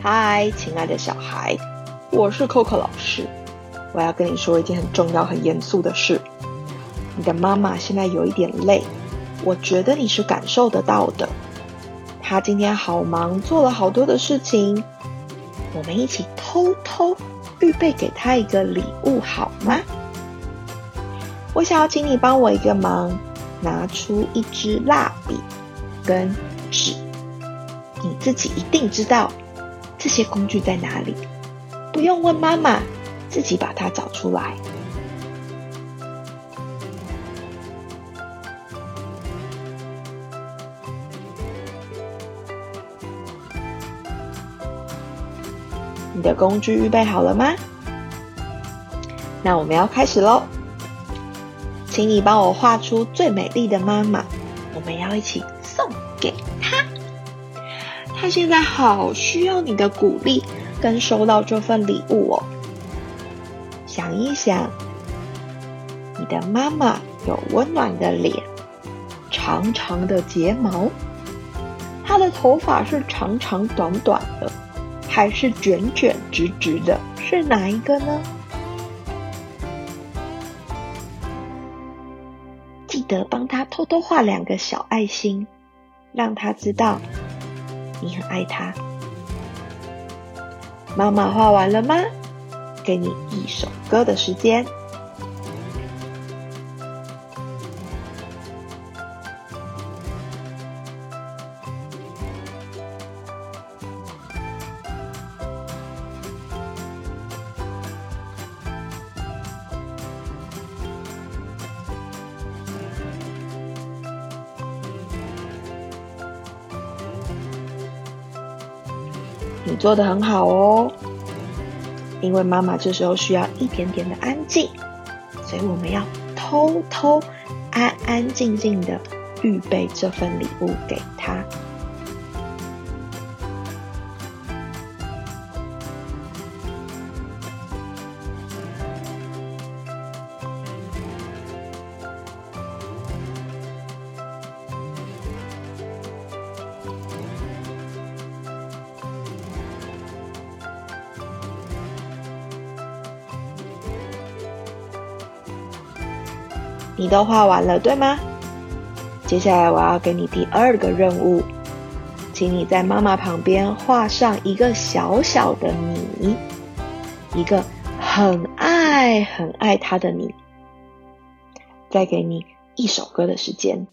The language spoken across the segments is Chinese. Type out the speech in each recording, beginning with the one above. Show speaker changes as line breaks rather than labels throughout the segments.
嗨，亲爱的小孩，我是 Coco 老师。我要跟你说一件很重要、很严肃的事。你的妈妈现在有一点累，我觉得你是感受得到的。她今天好忙，做了好多的事情。我们一起偷偷预备给她一个礼物，好吗？我想要请你帮我一个忙，拿出一支蜡笔跟纸。你自己一定知道这些工具在哪里，不用问妈妈，自己把它找出来。你的工具预备好了吗？那我们要开始喽，请你帮我画出最美丽的妈妈，我们要一起。她现在好需要你的鼓励，跟收到这份礼物哦。想一想，你的妈妈有温暖的脸，长长的睫毛，她的头发是长长短短的，还是卷卷直直的？是哪一个呢？记得帮她偷偷画两个小爱心，让她知道。你很爱他，妈妈画完了吗？给你一首歌的时间。你做的很好哦，因为妈妈这时候需要一点点的安静，所以我们要偷偷、安安静静的预备这份礼物给她。你都画完了，对吗？接下来我要给你第二个任务，请你在妈妈旁边画上一个小小的你，一个很爱很爱她的你。再给你一首歌的时间。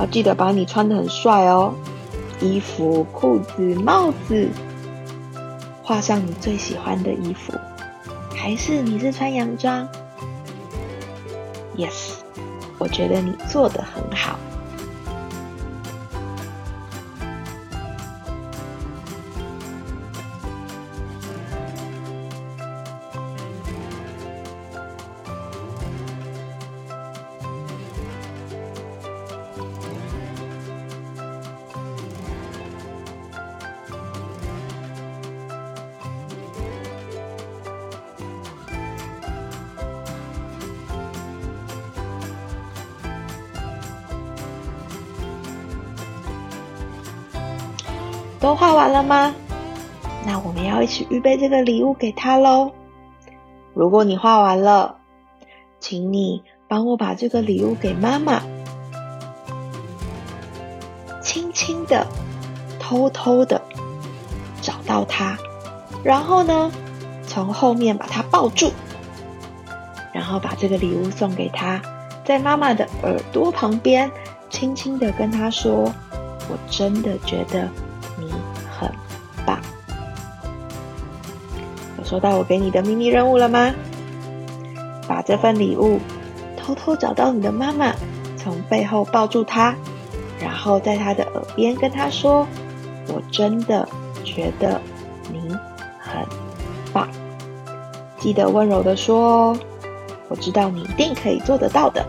要记得把你穿的很帅哦，衣服、裤子、帽子，画上你最喜欢的衣服，还是你是穿洋装？Yes，我觉得你做的很好。都画完了吗？那我们要一起预备这个礼物给他喽。如果你画完了，请你帮我把这个礼物给妈妈，轻轻的、偷偷的找到他，然后呢，从后面把他抱住，然后把这个礼物送给他，在妈妈的耳朵旁边，轻轻的跟他说：“我真的觉得。”收到我给你的秘密任务了吗？把这份礼物偷偷找到你的妈妈，从背后抱住她，然后在她的耳边跟她说：“我真的觉得你很棒。记得温柔的说：“哦我知道你一定可以做得到的。”